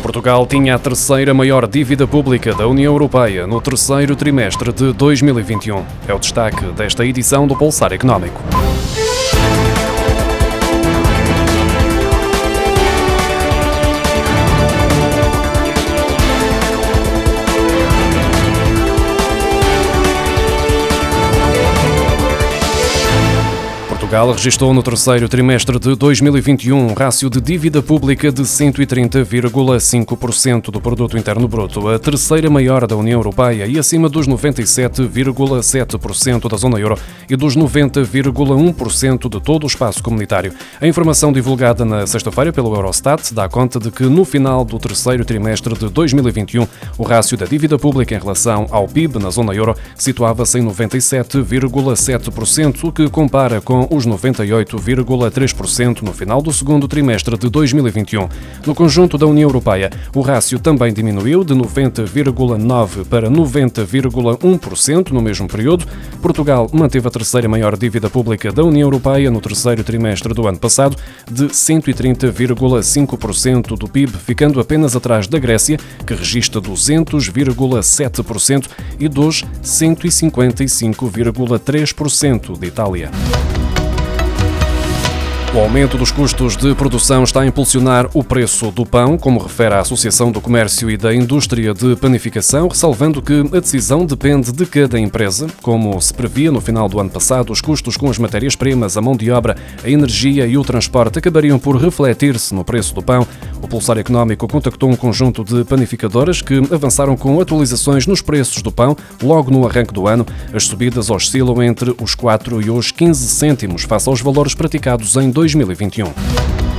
Portugal tinha a terceira maior dívida pública da União Europeia no terceiro trimestre de 2021. É o destaque desta edição do Pulsar Económico. Portugal registrou no terceiro trimestre de 2021 um rácio de dívida pública de 130,5% do produto interno bruto, a terceira maior da União Europeia e acima dos 97,7% da zona euro e dos 90,1% de todo o espaço comunitário. A informação divulgada na sexta-feira pelo Eurostat dá conta de que no final do terceiro trimestre de 2021 o rácio da dívida pública em relação ao PIB na zona euro situava-se em 97,7%, o que compara com os 98,3% no final do segundo trimestre de 2021. No conjunto da União Europeia, o rácio também diminuiu de 90,9% para 90,1% no mesmo período. Portugal manteve a terceira maior dívida pública da União Europeia no terceiro trimestre do ano passado, de 130,5% do PIB, ficando apenas atrás da Grécia, que registra 200,7%, e dos 155,3% de Itália. O aumento dos custos de produção está a impulsionar o preço do pão, como refere a Associação do Comércio e da Indústria de Panificação, ressalvando que a decisão depende de cada empresa. Como se previa no final do ano passado, os custos com as matérias-primas, a mão de obra, a energia e o transporte acabariam por refletir-se no preço do pão. O Pulsar Económico contactou um conjunto de panificadoras que avançaram com atualizações nos preços do pão logo no arranque do ano. As subidas oscilam entre os 4 e os 15 cêntimos face aos valores praticados em 2021.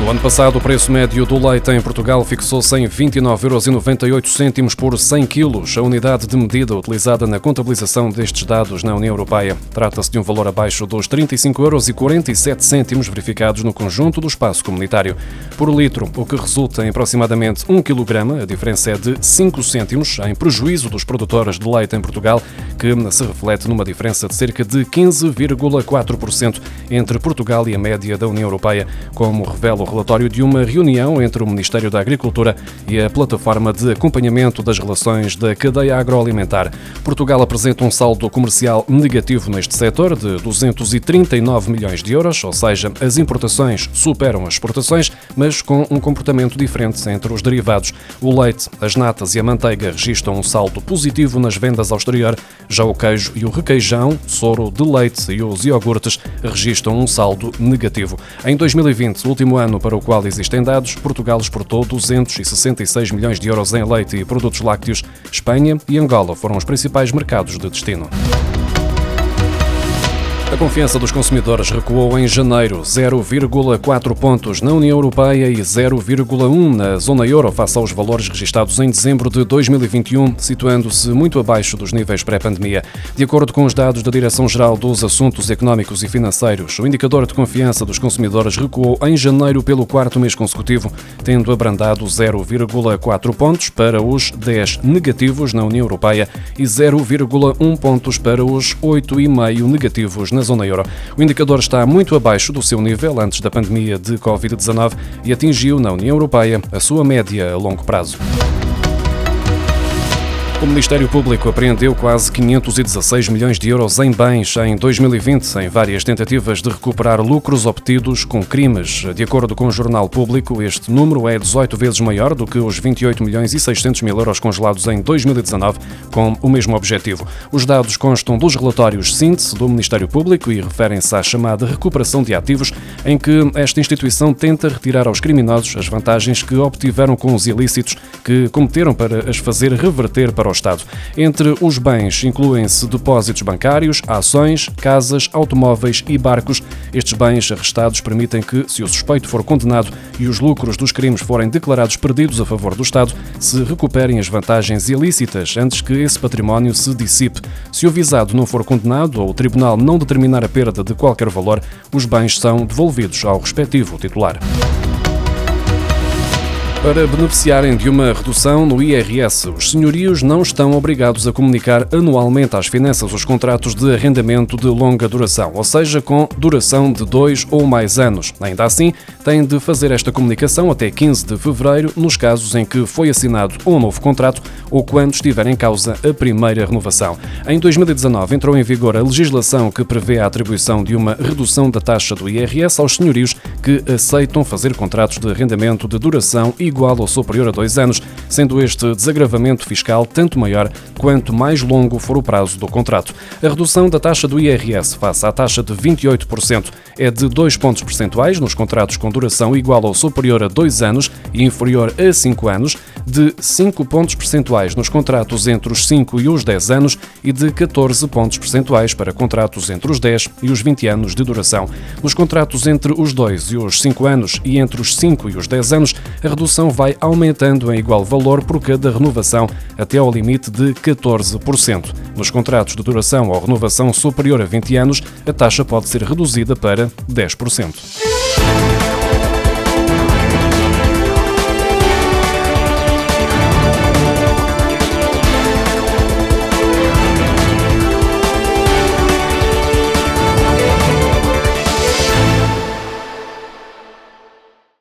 No ano passado, o preço médio do leite em Portugal fixou-se em 29,98 euros por 100 quilos, a unidade de medida utilizada na contabilização destes dados na União Europeia. Trata-se de um valor abaixo dos 35,47 euros verificados no conjunto do espaço comunitário. Por litro, o que resulta em aproximadamente 1 kg, a diferença é de 5 cêntimos, em prejuízo dos produtores de leite em Portugal, que se reflete numa diferença de cerca de 15,4% entre Portugal e a média da União Europeia, como revela o relatório de uma reunião entre o Ministério da Agricultura e a Plataforma de Acompanhamento das Relações da Cadeia Agroalimentar. Portugal apresenta um saldo comercial negativo neste setor de 239 milhões de euros, ou seja, as importações superam as exportações, mas com um comportamento diferente entre os derivados. O leite, as natas e a manteiga registram um saldo positivo nas vendas ao exterior, já o queijo e o requeijão, soro de leite e os iogurtes registram um saldo negativo. Em 2020, último ano para o qual existem dados, Portugal exportou 266 milhões de euros em leite e produtos lácteos. Espanha e Angola foram os principais mercados de destino. A confiança dos consumidores recuou em janeiro 0,4 pontos na União Europeia e 0,1 na zona euro face aos valores registados em dezembro de 2021, situando-se muito abaixo dos níveis pré-pandemia. De acordo com os dados da Direção-Geral dos Assuntos Económicos e Financeiros, o indicador de confiança dos consumidores recuou em janeiro pelo quarto mês consecutivo, tendo abrandado 0,4 pontos para os 10 negativos na União Europeia e 0,1 pontos para os 8,5 negativos na zona euro. O indicador está muito abaixo do seu nível antes da pandemia de Covid-19 e atingiu na União Europeia a sua média a longo prazo. O Ministério Público apreendeu quase 516 milhões de euros em bens em 2020, em várias tentativas de recuperar lucros obtidos com crimes. De acordo com o Jornal Público, este número é 18 vezes maior do que os 28 milhões e 600 mil euros congelados em 2019, com o mesmo objetivo. Os dados constam dos relatórios síntese do Ministério Público e referem-se à chamada recuperação de ativos, em que esta instituição tenta retirar aos criminosos as vantagens que obtiveram com os ilícitos que cometeram para as fazer reverter para o Estado. Entre os bens incluem-se depósitos bancários, ações, casas, automóveis e barcos. Estes bens arrestados permitem que, se o suspeito for condenado e os lucros dos crimes forem declarados perdidos a favor do Estado, se recuperem as vantagens ilícitas antes que esse património se dissipe. Se o visado não for condenado ou o tribunal não determinar a perda de qualquer valor, os bens são devolvidos ao respectivo titular. Para beneficiarem de uma redução no IRS, os senhorios não estão obrigados a comunicar anualmente às finanças os contratos de arrendamento de longa duração, ou seja, com duração de dois ou mais anos. Ainda assim, têm de fazer esta comunicação até 15 de fevereiro, nos casos em que foi assinado um novo contrato ou quando estiver em causa a primeira renovação. Em 2019, entrou em vigor a legislação que prevê a atribuição de uma redução da taxa do IRS aos senhorios que aceitam fazer contratos de arrendamento de duração igual igual ou superior a dois anos, sendo este desagravamento fiscal tanto maior quanto mais longo for o prazo do contrato. A redução da taxa do IRS face à taxa de 28% é de 2 pontos percentuais nos contratos com duração igual ou superior a dois anos e inferior a 5 anos, de 5 pontos percentuais nos contratos entre os 5 e os 10 anos e de 14 pontos percentuais para contratos entre os 10 e os 20 anos de duração. Nos contratos entre os 2 e os 5 anos e entre os 5 e os 10 anos, a redução vai aumentando em igual valor por cada renovação, até ao limite de 14%. Nos contratos de duração ou renovação superior a 20 anos, a taxa pode ser reduzida para 10%.